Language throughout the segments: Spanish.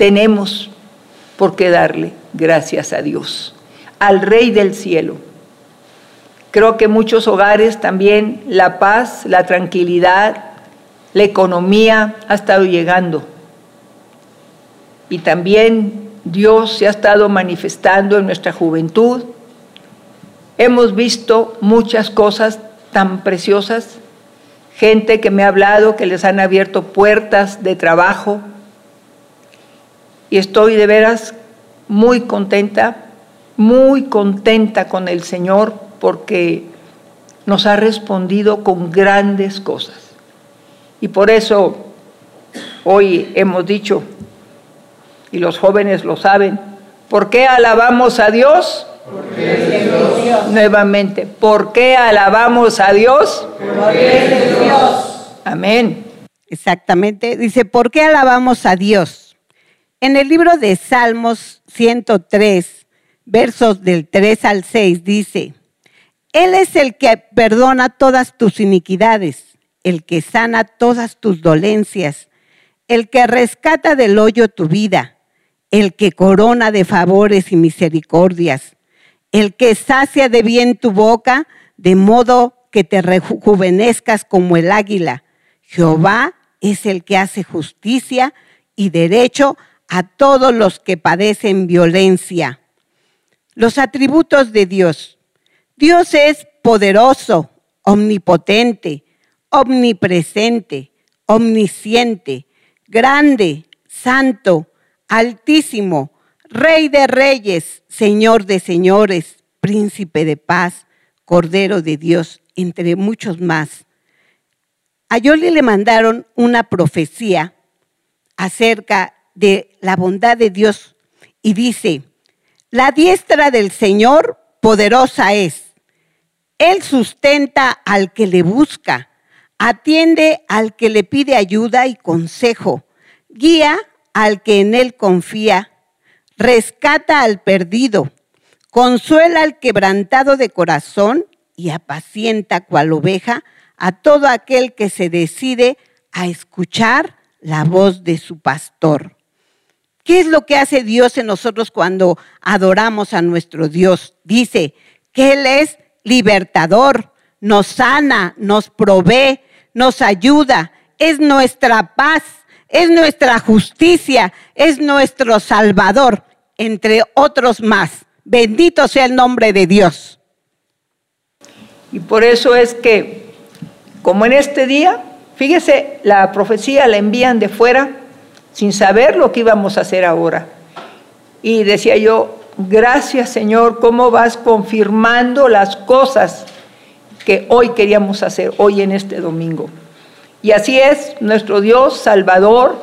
tenemos por qué darle gracias a Dios, al Rey del cielo. Creo que muchos hogares también la paz, la tranquilidad, la economía ha estado llegando. Y también Dios se ha estado manifestando en nuestra juventud. Hemos visto muchas cosas tan preciosas, gente que me ha hablado que les han abierto puertas de trabajo. Y estoy de veras muy contenta, muy contenta con el Señor porque nos ha respondido con grandes cosas. Y por eso hoy hemos dicho, y los jóvenes lo saben, ¿por qué alabamos a Dios? Porque es Dios. Nuevamente, ¿por qué alabamos a Dios? Porque es Dios. Amén. Exactamente. Dice, ¿por qué alabamos a Dios? En el libro de Salmos 103, versos del 3 al 6, dice, Él es el que perdona todas tus iniquidades, el que sana todas tus dolencias, el que rescata del hoyo tu vida, el que corona de favores y misericordias, el que sacia de bien tu boca, de modo que te rejuvenezcas como el águila. Jehová es el que hace justicia y derecho a todos los que padecen violencia. Los atributos de Dios. Dios es poderoso, omnipotente, omnipresente, omnisciente, grande, santo, altísimo, Rey de reyes, Señor de señores, príncipe de paz, Cordero de Dios, entre muchos más. A Yoli le mandaron una profecía acerca de la bondad de Dios y dice, la diestra del Señor poderosa es. Él sustenta al que le busca, atiende al que le pide ayuda y consejo, guía al que en él confía, rescata al perdido, consuela al quebrantado de corazón y apacienta cual oveja a todo aquel que se decide a escuchar la voz de su pastor. ¿Qué es lo que hace Dios en nosotros cuando adoramos a nuestro Dios? Dice que Él es libertador, nos sana, nos provee, nos ayuda, es nuestra paz, es nuestra justicia, es nuestro Salvador, entre otros más. Bendito sea el nombre de Dios. Y por eso es que, como en este día, fíjese, la profecía la envían de fuera sin saber lo que íbamos a hacer ahora. Y decía yo, gracias Señor, cómo vas confirmando las cosas que hoy queríamos hacer, hoy en este domingo. Y así es nuestro Dios Salvador,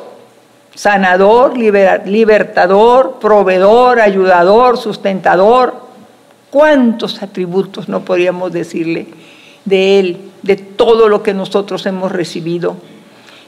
sanador, libertador, proveedor, ayudador, sustentador. ¿Cuántos atributos no podríamos decirle de Él, de todo lo que nosotros hemos recibido?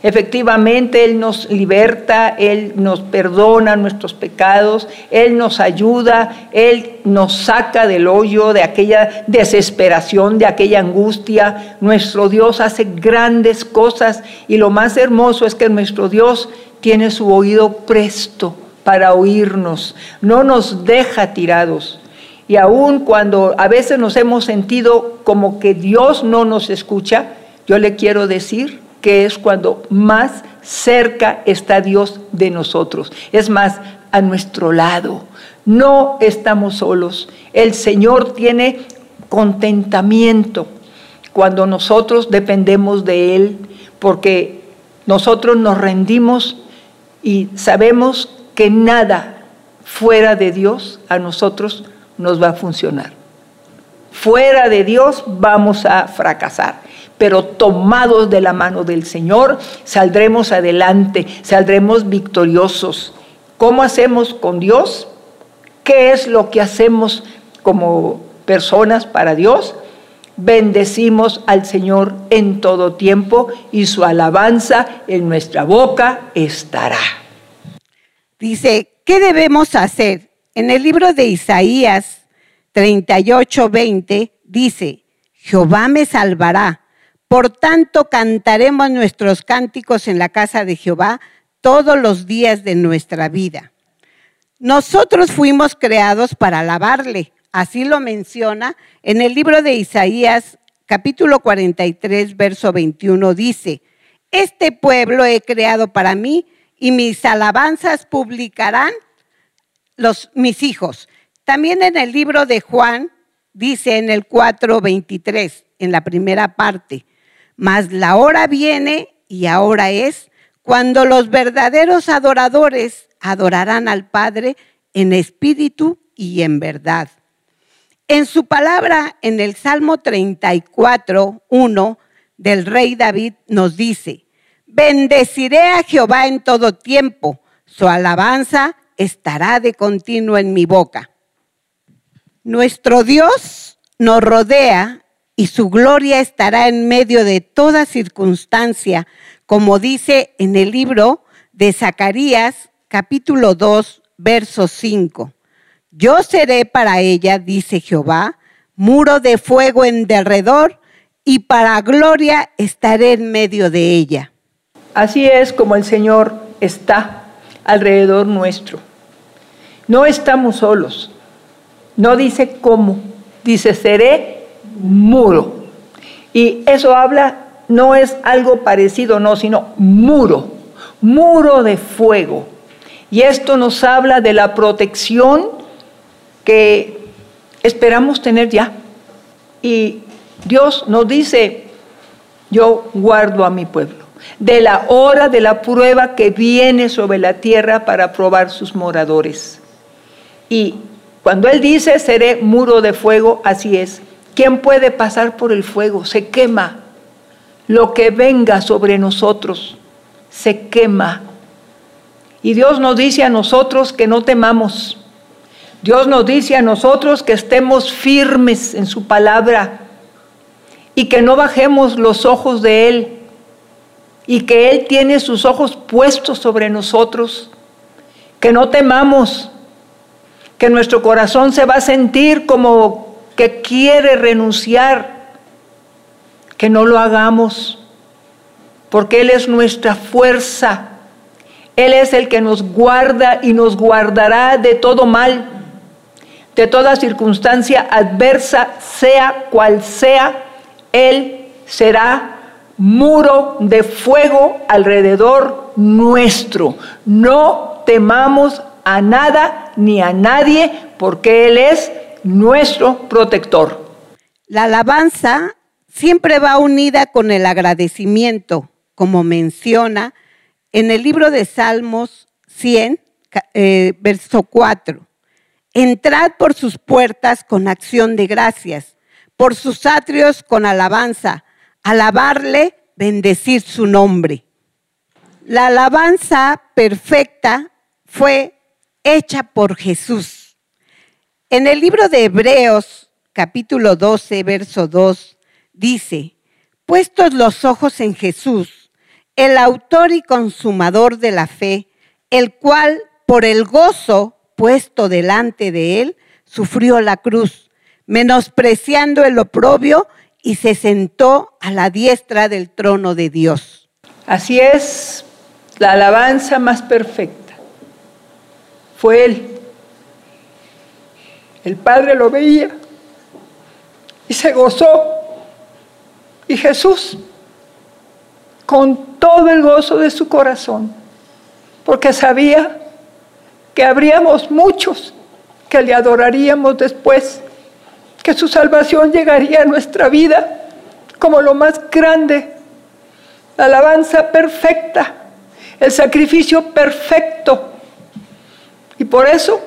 Efectivamente, Él nos liberta, Él nos perdona nuestros pecados, Él nos ayuda, Él nos saca del hoyo, de aquella desesperación, de aquella angustia. Nuestro Dios hace grandes cosas y lo más hermoso es que nuestro Dios tiene su oído presto para oírnos, no nos deja tirados. Y aun cuando a veces nos hemos sentido como que Dios no nos escucha, yo le quiero decir que es cuando más cerca está Dios de nosotros. Es más, a nuestro lado. No estamos solos. El Señor tiene contentamiento cuando nosotros dependemos de Él, porque nosotros nos rendimos y sabemos que nada fuera de Dios a nosotros nos va a funcionar. Fuera de Dios vamos a fracasar pero tomados de la mano del Señor, saldremos adelante, saldremos victoriosos. ¿Cómo hacemos con Dios? ¿Qué es lo que hacemos como personas para Dios? Bendecimos al Señor en todo tiempo y su alabanza en nuestra boca estará. Dice, ¿qué debemos hacer? En el libro de Isaías 38, 20 dice, Jehová me salvará por tanto, cantaremos nuestros cánticos en la casa de Jehová todos los días de nuestra vida. Nosotros fuimos creados para alabarle, así lo menciona en el libro de Isaías capítulo 43, verso 21, dice, este pueblo he creado para mí y mis alabanzas publicarán los, mis hijos. También en el libro de Juan dice en el 4:23, en la primera parte, mas la hora viene y ahora es cuando los verdaderos adoradores adorarán al Padre en espíritu y en verdad. En su palabra, en el Salmo 34, 1 del rey David nos dice, bendeciré a Jehová en todo tiempo, su alabanza estará de continuo en mi boca. Nuestro Dios nos rodea y su gloria estará en medio de toda circunstancia, como dice en el libro de Zacarías capítulo 2, verso 5. Yo seré para ella, dice Jehová, muro de fuego en derredor, y para gloria estaré en medio de ella. Así es como el Señor está alrededor nuestro. No estamos solos. No dice cómo, dice seré muro. Y eso habla, no es algo parecido, no, sino muro, muro de fuego. Y esto nos habla de la protección que esperamos tener ya. Y Dios nos dice, yo guardo a mi pueblo, de la hora de la prueba que viene sobre la tierra para probar sus moradores. Y cuando Él dice, seré muro de fuego, así es. ¿Quién puede pasar por el fuego? Se quema. Lo que venga sobre nosotros se quema. Y Dios nos dice a nosotros que no temamos. Dios nos dice a nosotros que estemos firmes en su palabra y que no bajemos los ojos de Él y que Él tiene sus ojos puestos sobre nosotros. Que no temamos que nuestro corazón se va a sentir como que quiere renunciar, que no lo hagamos, porque Él es nuestra fuerza. Él es el que nos guarda y nos guardará de todo mal, de toda circunstancia adversa, sea cual sea. Él será muro de fuego alrededor nuestro. No temamos a nada ni a nadie, porque Él es nuestro protector. La alabanza siempre va unida con el agradecimiento, como menciona en el libro de Salmos 100, eh, verso 4. Entrad por sus puertas con acción de gracias, por sus atrios con alabanza, alabarle, bendecir su nombre. La alabanza perfecta fue hecha por Jesús. En el libro de Hebreos, capítulo 12, verso 2, dice, puestos los ojos en Jesús, el autor y consumador de la fe, el cual por el gozo puesto delante de él, sufrió la cruz, menospreciando el oprobio y se sentó a la diestra del trono de Dios. Así es la alabanza más perfecta fue Él. El Padre lo veía y se gozó. Y Jesús, con todo el gozo de su corazón, porque sabía que habríamos muchos que le adoraríamos después, que su salvación llegaría a nuestra vida como lo más grande, la alabanza perfecta, el sacrificio perfecto y por eso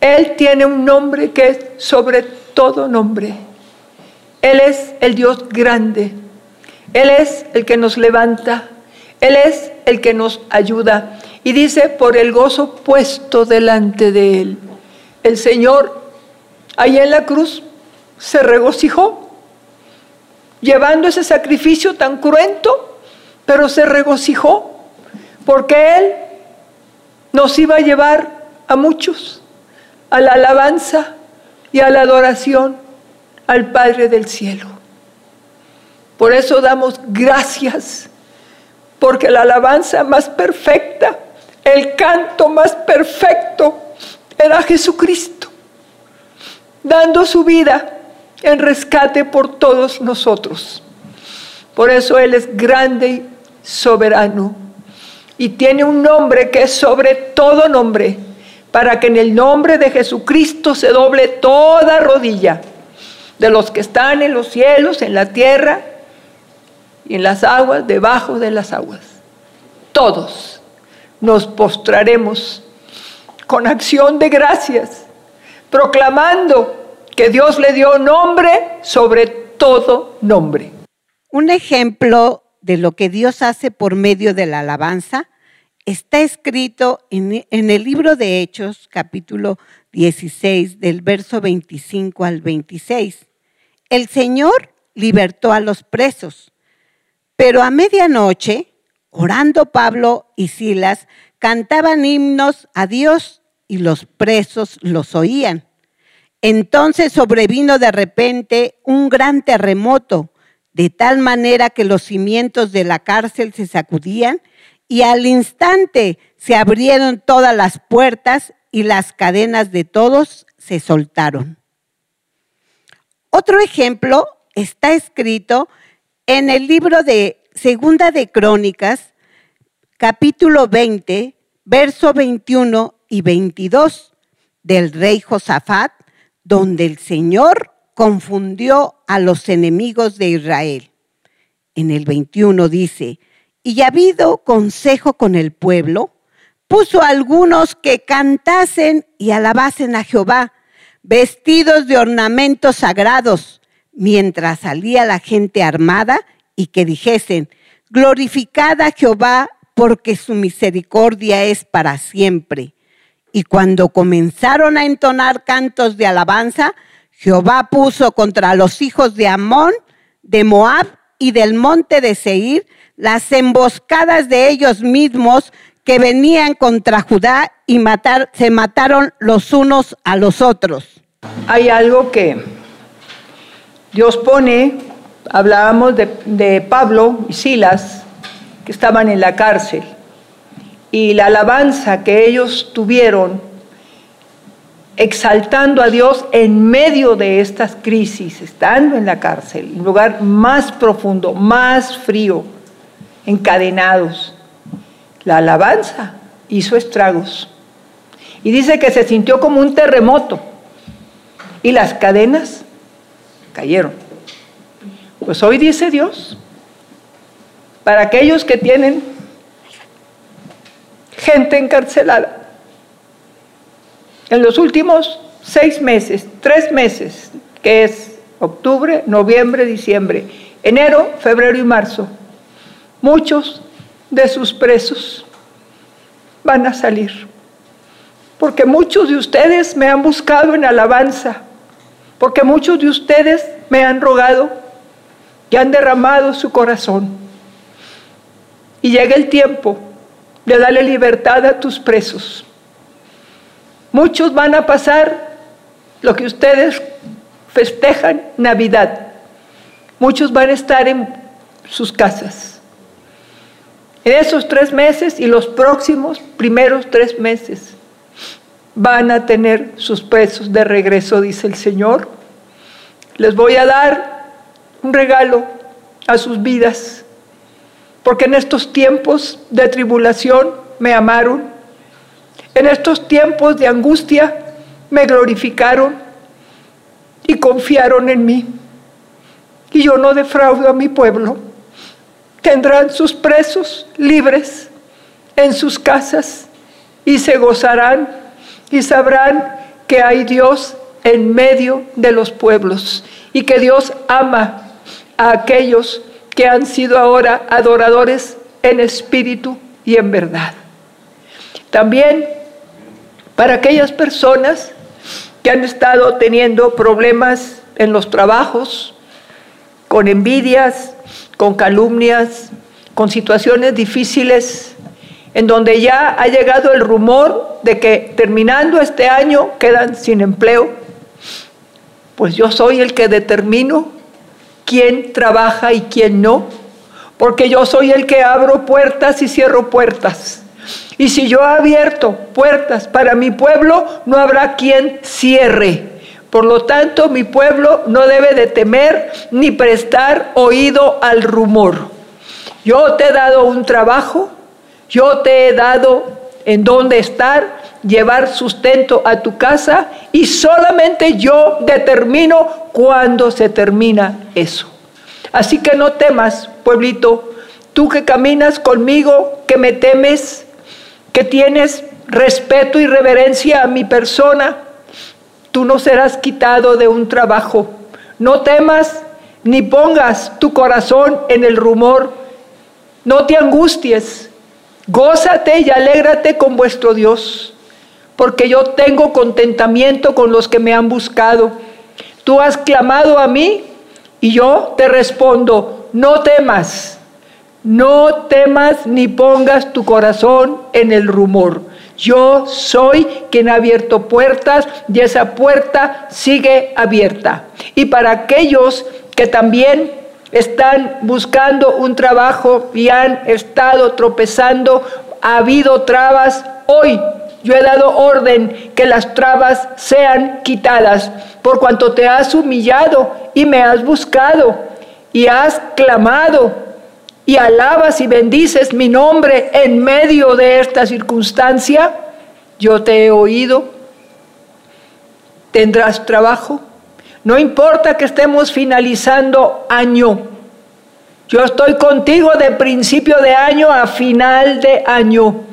Él tiene un nombre que es sobre todo nombre. Él es el Dios grande. Él es el que nos levanta. Él es el que nos ayuda. Y dice, por el gozo puesto delante de Él. El Señor, ahí en la cruz, se regocijó, llevando ese sacrificio tan cruento, pero se regocijó, porque Él nos iba a llevar a muchos a la alabanza y a la adoración al Padre del cielo. Por eso damos gracias porque la alabanza más perfecta, el canto más perfecto era Jesucristo, dando su vida en rescate por todos nosotros. Por eso Él es grande y soberano y tiene un nombre que es sobre todo nombre, para que en el nombre de Jesucristo se doble toda rodilla de los que están en los cielos, en la tierra y en las aguas, debajo de las aguas. Todos nos postraremos con acción de gracias, proclamando que Dios le dio nombre sobre todo nombre. Un ejemplo de lo que Dios hace por medio de la alabanza está escrito en, el libro de Hechos, capítulo 16, del verso 25 al 26. El Señor libertó a los presos, pero a medianoche, orando Pablo y Silas, cantaban himnos a Dios y los presos los oían. Entonces sobrevino de repente un gran terremoto, de tal manera que los cimientos de la cárcel se sacudían y al instante se abrieron todas las puertas y las cadenas de todos se soltaron. Otro ejemplo está escrito en el libro de Segunda de Crónicas, capítulo 20, verso 21 y 22 del rey Josafat, donde el Señor confundió a los enemigos de Israel. En el 21 dice, y habido consejo con el pueblo, puso algunos que cantasen y alabasen a Jehová vestidos de ornamentos sagrados, mientras salía la gente armada y que dijesen, glorificada Jehová porque su misericordia es para siempre. Y cuando comenzaron a entonar cantos de alabanza, Jehová puso contra los hijos de Amón, de Moab y del monte de Seir las emboscadas de ellos mismos que venían contra Judá y se mataron los unos a los otros. Hay algo que Dios pone, hablábamos de Pablo y Silas, que estaban en la cárcel, y la alabanza que ellos tuvieron exaltando a Dios en medio de estas crisis, estando en la cárcel, un lugar más profundo, más frío, encadenados. La alabanza hizo estragos. Y dice que se sintió como un terremoto. Y las cadenas cayeron. Pues hoy dice Dios, para aquellos que tienen gente encarcelada, en los últimos seis meses, tres meses, que es octubre, noviembre, diciembre, enero, febrero y marzo, muchos de sus presos van a salir. Porque muchos de ustedes me han buscado en alabanza, porque muchos de ustedes me han rogado y han derramado su corazón. Y llega el tiempo de darle libertad a tus presos. Muchos van a pasar lo que ustedes festejan Navidad. Muchos van a estar en sus casas. En esos tres meses y los próximos primeros tres meses van a tener sus presos de regreso, dice el Señor. Les voy a dar un regalo a sus vidas, porque en estos tiempos de tribulación me amaron, en estos tiempos de angustia me glorificaron y confiaron en mí. Y yo no defraudo a mi pueblo tendrán sus presos libres en sus casas y se gozarán y sabrán que hay Dios en medio de los pueblos y que Dios ama a aquellos que han sido ahora adoradores en espíritu y en verdad. También para aquellas personas que han estado teniendo problemas en los trabajos, con envidias, con calumnias, con situaciones difíciles, en donde ya ha llegado el rumor de que terminando este año quedan sin empleo, pues yo soy el que determino quién trabaja y quién no, porque yo soy el que abro puertas y cierro puertas. Y si yo he abierto puertas para mi pueblo, no habrá quien cierre. Por lo tanto, mi pueblo no debe de temer ni prestar oído al rumor. Yo te he dado un trabajo, yo te he dado en dónde estar, llevar sustento a tu casa y solamente yo determino cuándo se termina eso. Así que no temas, pueblito, tú que caminas conmigo, que me temes, que tienes respeto y reverencia a mi persona, tú no serás quitado de un trabajo. No temas ni pongas tu corazón en el rumor, no te angusties, gózate y alégrate con vuestro Dios porque yo tengo contentamiento con los que me han buscado. Tú has clamado a mí y yo te respondo, no temas, no temas ni pongas tu corazón en el rumor. Yo soy quien ha abierto puertas y esa puerta sigue abierta. Y para aquellos que también están buscando un trabajo y han estado tropezando, ha habido trabas, hoy yo he dado orden que las trabas sean quitadas, por cuanto te has humillado y me has buscado y has clamado y alabas y bendices mi nombre en medio de esta circunstancia, yo te he oído. Tendrás trabajo. No importa que estemos finalizando año. Yo estoy contigo de principio de año a final de año.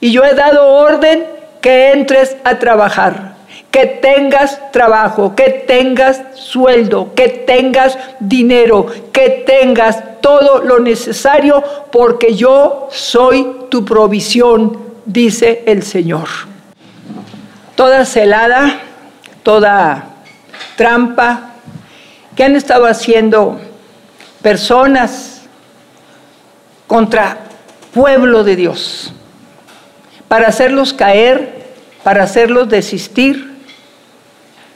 Y yo he dado orden que entres a trabajar, que tengas trabajo, que tengas sueldo, que tengas dinero, que tengas todo lo necesario, porque yo soy tu provisión, dice el Señor. Toda celada, toda trampa que han estado haciendo personas contra pueblo de Dios para hacerlos caer, para hacerlos desistir,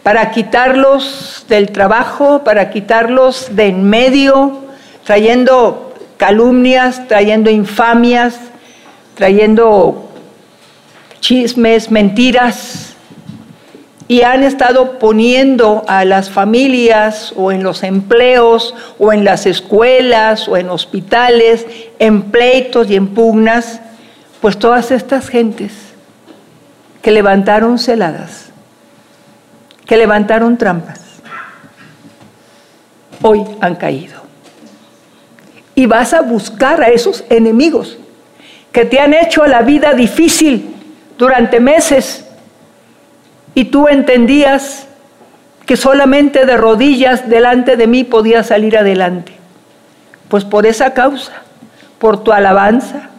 para quitarlos del trabajo, para quitarlos de en medio, trayendo calumnias, trayendo infamias, trayendo chismes, mentiras, y han estado poniendo a las familias o en los empleos o en las escuelas o en hospitales en pleitos y en pugnas pues todas estas gentes que levantaron celadas, que levantaron trampas, hoy han caído. Y vas a buscar a esos enemigos que te han hecho la vida difícil durante meses y tú entendías que solamente de rodillas delante de mí podías salir adelante. Pues por esa causa, por tu alabanza,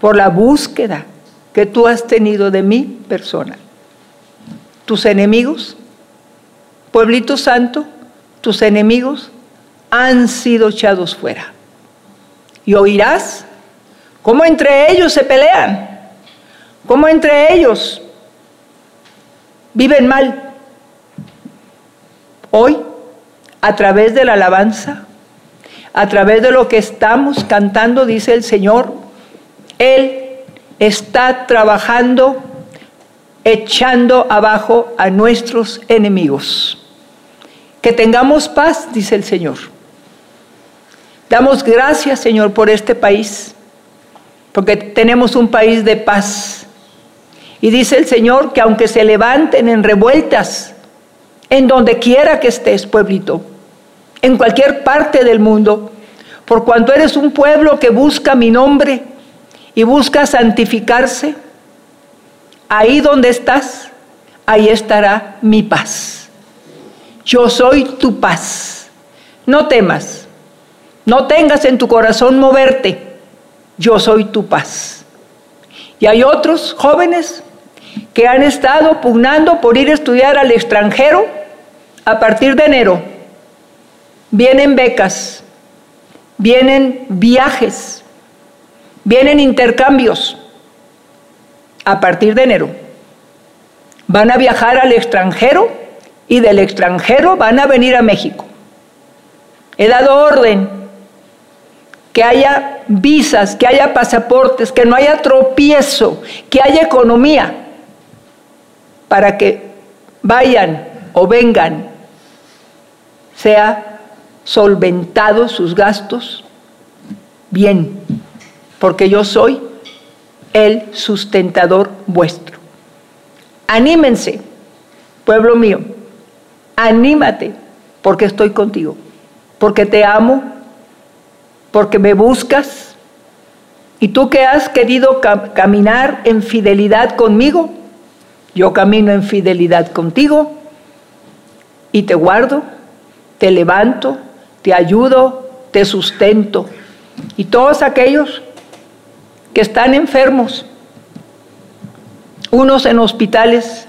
por la búsqueda que tú has tenido de mi persona. Tus enemigos, pueblito santo, tus enemigos han sido echados fuera. Y oirás cómo entre ellos se pelean, cómo entre ellos viven mal. Hoy, a través de la alabanza, a través de lo que estamos cantando, dice el Señor, él está trabajando echando abajo a nuestros enemigos. Que tengamos paz, dice el Señor. Damos gracias, Señor, por este país, porque tenemos un país de paz. Y dice el Señor que aunque se levanten en revueltas, en donde quiera que estés, pueblito, en cualquier parte del mundo, por cuanto eres un pueblo que busca mi nombre, y busca santificarse, ahí donde estás, ahí estará mi paz. Yo soy tu paz. No temas, no tengas en tu corazón moverte. Yo soy tu paz. Y hay otros jóvenes que han estado pugnando por ir a estudiar al extranjero a partir de enero. Vienen becas, vienen viajes, Vienen intercambios a partir de enero. Van a viajar al extranjero y del extranjero van a venir a México. He dado orden que haya visas, que haya pasaportes, que no haya tropiezo, que haya economía, para que vayan o vengan, sea solventados sus gastos bien, porque yo soy el sustentador vuestro. Anímense, pueblo mío, anímate, porque estoy contigo, porque te amo porque me buscas. Y tú que has querido caminar en fidelidad conmigo, yo camino en fidelidad contigo y te guardo, te levanto, te ayudo, te sustento. Y todos aquellos que están enfermos, unos en hospitales,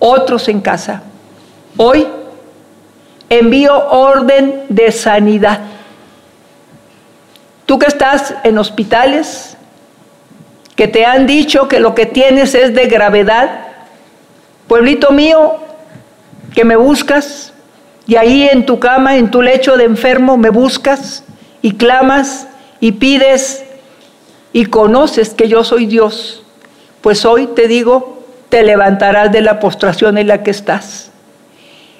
otros en casa, hoy envío orden de sanidad Tú que estás en hospitales, que te han dicho que lo que tienes es de gravedad, pueblito mío, que me buscas, y ahí en tu cama, en tu lecho de enfermo, me buscas y clamas y pides y conoces que yo soy Dios, pues hoy te digo, te levantarás de la postración en la que estás.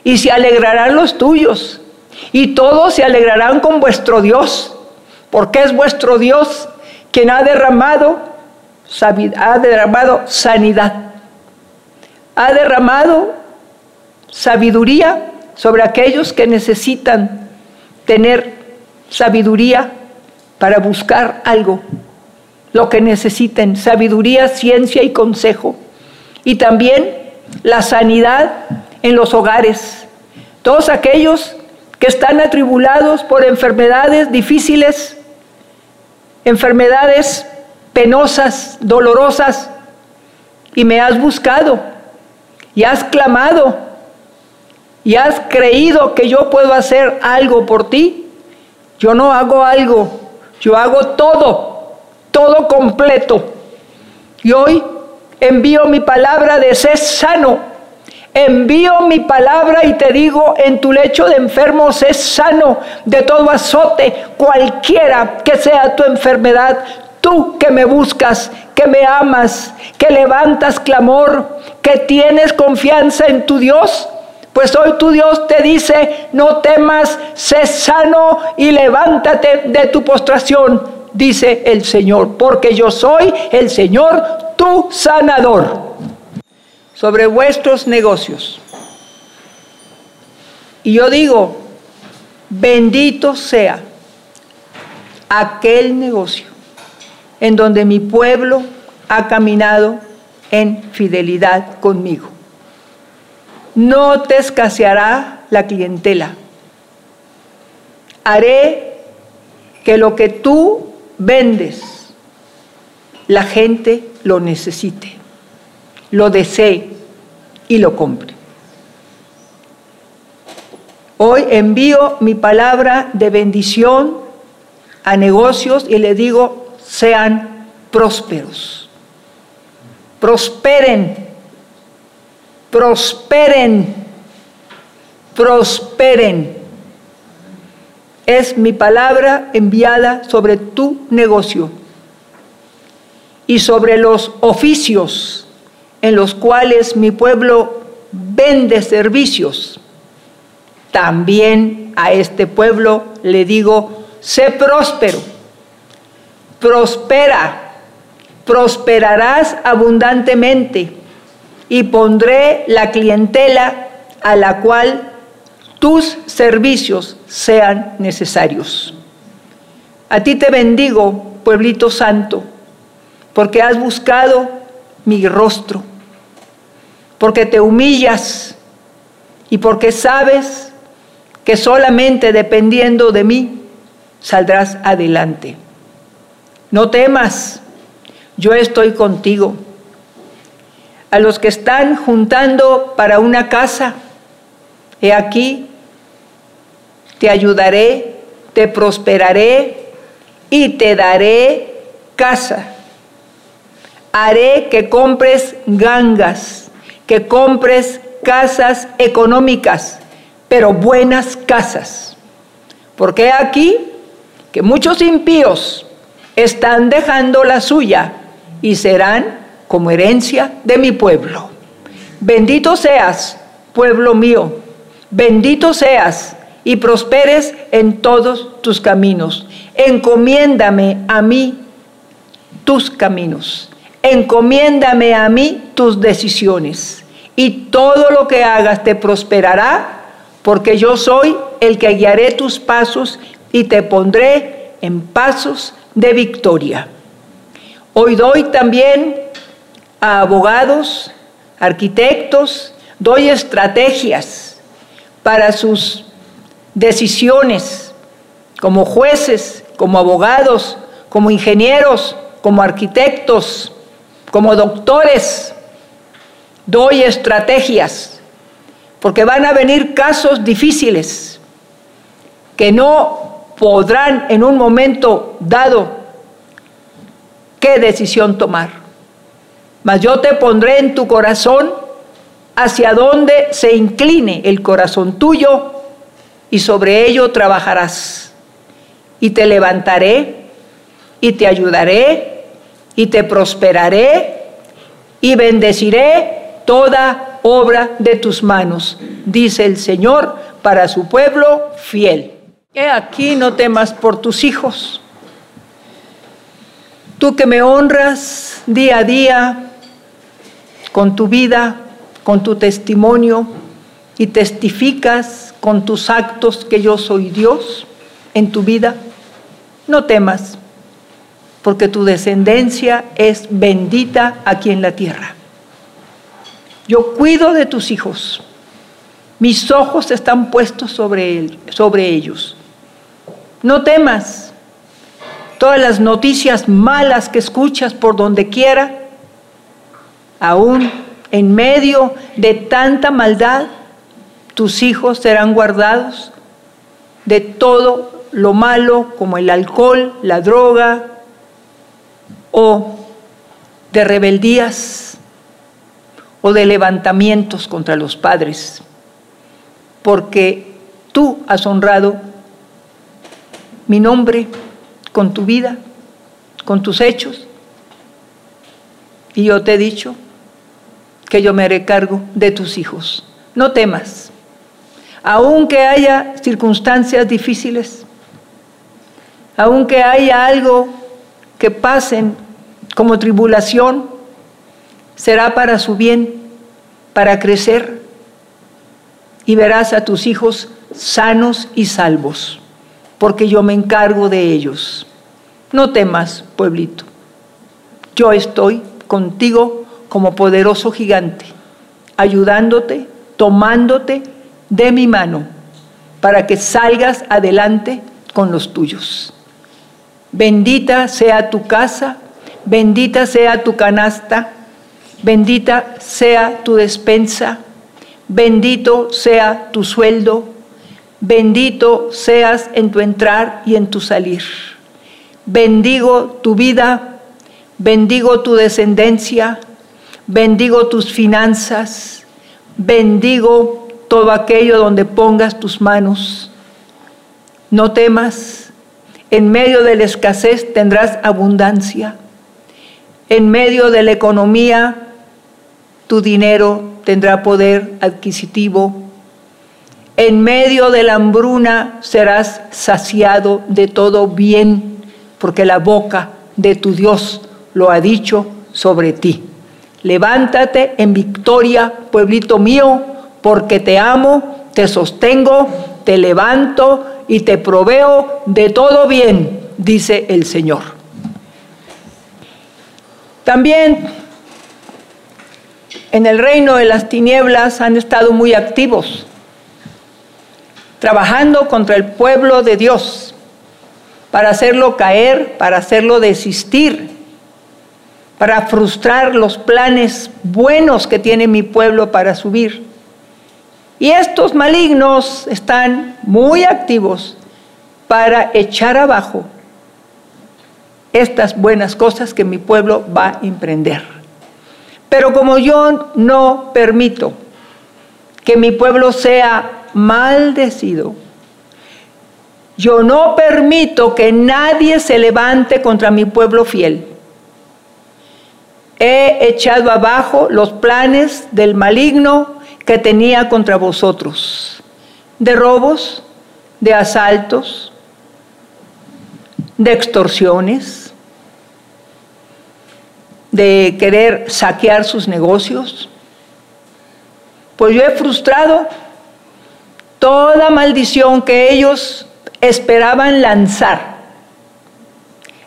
Y se alegrarán los tuyos, y todos se alegrarán con vuestro Dios porque es vuestro Dios quien ha derramado, ha derramado sanidad, ha derramado sabiduría sobre aquellos que necesitan tener sabiduría para buscar algo, lo que necesiten, sabiduría, ciencia y consejo. Y también la sanidad en los hogares. Todos aquellos que están atribulados por enfermedades difíciles, enfermedades penosas, dolorosas, y me has buscado, y has clamado, y has creído que yo puedo hacer algo por ti, yo no hago algo, yo hago todo, todo completo. Y hoy envío mi palabra de ser sano Envío mi palabra y te digo, en tu lecho de enfermos es sano de todo azote, cualquiera que sea tu enfermedad. Tú que me buscas, que me amas, que levantas clamor, que tienes confianza en tu Dios, pues hoy tu Dios te dice, no temas, sé sano y levántate de tu postración, dice el Señor, porque yo soy el Señor, tu sanador sobre vuestros negocios. Y yo digo, bendito sea aquel negocio en donde mi pueblo ha caminado en fidelidad conmigo. No te escaseará la clientela. Haré que lo que tú vendes, la gente lo necesite lo desee y lo compre. Hoy envío mi palabra de bendición a negocios y le digo, sean prósperos. Prosperen, prosperen, prosperen. Es mi palabra enviada sobre tu negocio y sobre los oficios en los cuales mi pueblo vende servicios, también a este pueblo le digo, sé próspero, prospera, prosperarás abundantemente y pondré la clientela a la cual tus servicios sean necesarios. A ti te bendigo, pueblito santo, porque has buscado mi rostro, porque te humillas y porque sabes que solamente dependiendo de mí saldrás adelante. No temas, yo estoy contigo. A los que están juntando para una casa, he aquí, te ayudaré, te prosperaré y te daré casa haré que compres gangas, que compres casas económicas, pero buenas casas. Porque aquí que muchos impíos están dejando la suya y serán como herencia de mi pueblo. Bendito seas, pueblo mío, bendito seas y prosperes en todos tus caminos. Encomiéndame a mí tus caminos. Encomiéndame a mí tus decisiones. Y todo lo que hagas te prosperará, porque yo soy el que guiaré tus pasos y te pondré en pasos de victoria. Hoy doy también a abogados, arquitectos, doy estrategias para sus decisiones como jueces, como abogados, como ingenieros, como arquitectos, como doctores. Doy estrategias, porque van a venir casos difíciles que no podrán en un momento dado qué decisión tomar. Mas yo te pondré en tu corazón hacia donde se incline el corazón tuyo y sobre ello trabajarás. Y te levantaré y te ayudaré y te prosperaré y bendeciré toda obra de tus manos, dice el Señor para su pueblo fiel. He aquí no temas por tus hijos. Tú que me honras día a día con tu vida, con tu testimonio y testificas con tus actos que yo soy Dios en tu vida, no temas, porque tu descendencia es bendita aquí en la tierra. Yo cuido de tus hijos, mis ojos están puestos sobre, él, sobre ellos. No temas. Todas las noticias malas que escuchas por donde quiera, aún en medio de tanta maldad, tus hijos serán guardados de todo lo malo como el alcohol, la droga o de rebeldías o de levantamientos contra los padres, porque tú has honrado mi nombre con tu vida, con tus hechos, y yo te he dicho que yo me haré cargo de tus hijos. No temas aunque haya circunstancias difíciles, aunque haya algo que pasen como tribulación, será para su bien, para crecer, y verás a tus hijos sanos y salvos, porque yo me encargo de ellos. No temas, pueblito, yo estoy contigo como poderoso gigante, ayudándote, tomándote, de mi mano para que salgas adelante con los tuyos. Bendita sea tu casa, bendita sea tu canasta, bendita sea tu despensa, bendito sea tu sueldo, bendito seas en tu entrar y en tu salir. Bendigo tu vida, bendigo tu descendencia, bendigo tus finanzas, bendigo todo aquello donde pongas tus manos. No temas, en medio de la escasez tendrás abundancia. En medio de la economía, tu dinero tendrá poder adquisitivo. En medio de la hambruna serás saciado de todo bien, porque la boca de tu Dios lo ha dicho sobre ti. Levántate en victoria, pueblito mío, porque te amo, te sostengo, te levanto y te proveo de todo bien, dice el Señor. También en el reino de las tinieblas han estado muy activos, trabajando contra el pueblo de Dios, para hacerlo caer, para hacerlo desistir, para frustrar los planes buenos que tiene mi pueblo para subir. Y estos malignos están muy activos para echar abajo estas buenas cosas que mi pueblo va a emprender. Pero como yo no permito que mi pueblo sea maldecido, yo no permito que nadie se levante contra mi pueblo fiel. He echado abajo los planes del maligno que tenía contra vosotros, de robos, de asaltos, de extorsiones, de querer saquear sus negocios. Pues yo he frustrado toda maldición que ellos esperaban lanzar.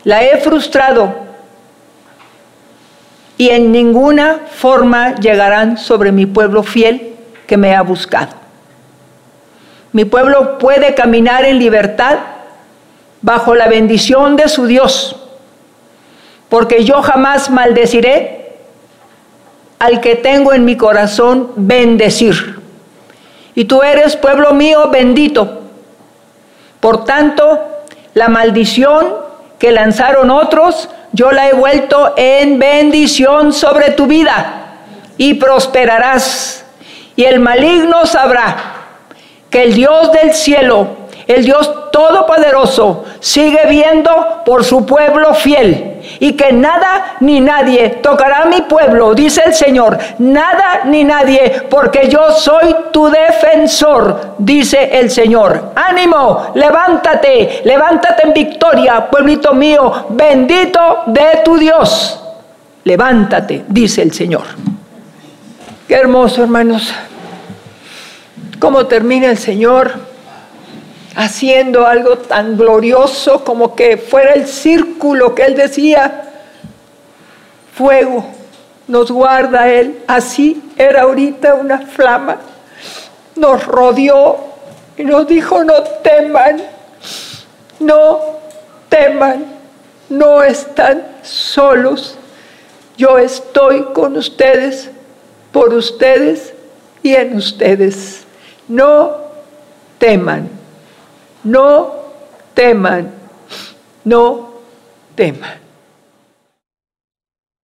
La he frustrado y en ninguna forma llegarán sobre mi pueblo fiel que me ha buscado. Mi pueblo puede caminar en libertad bajo la bendición de su Dios, porque yo jamás maldeciré al que tengo en mi corazón bendecir. Y tú eres pueblo mío bendito. Por tanto, la maldición que lanzaron otros, yo la he vuelto en bendición sobre tu vida y prosperarás. Y el maligno sabrá que el Dios del cielo el Dios Todopoderoso sigue viendo por su pueblo fiel y que nada ni nadie tocará a mi pueblo, dice el Señor, nada ni nadie, porque yo soy tu defensor, dice el Señor. Ánimo, levántate, levántate en victoria, pueblito mío, bendito de tu Dios. Levántate, dice el Señor. Qué hermoso, hermanos. ¿Cómo termina el Señor? Haciendo algo tan glorioso como que fuera el círculo que él decía, fuego nos guarda él, así era ahorita una flama, nos rodeó y nos dijo, no teman, no teman, no están solos, yo estoy con ustedes, por ustedes y en ustedes, no teman. No teman, no teman.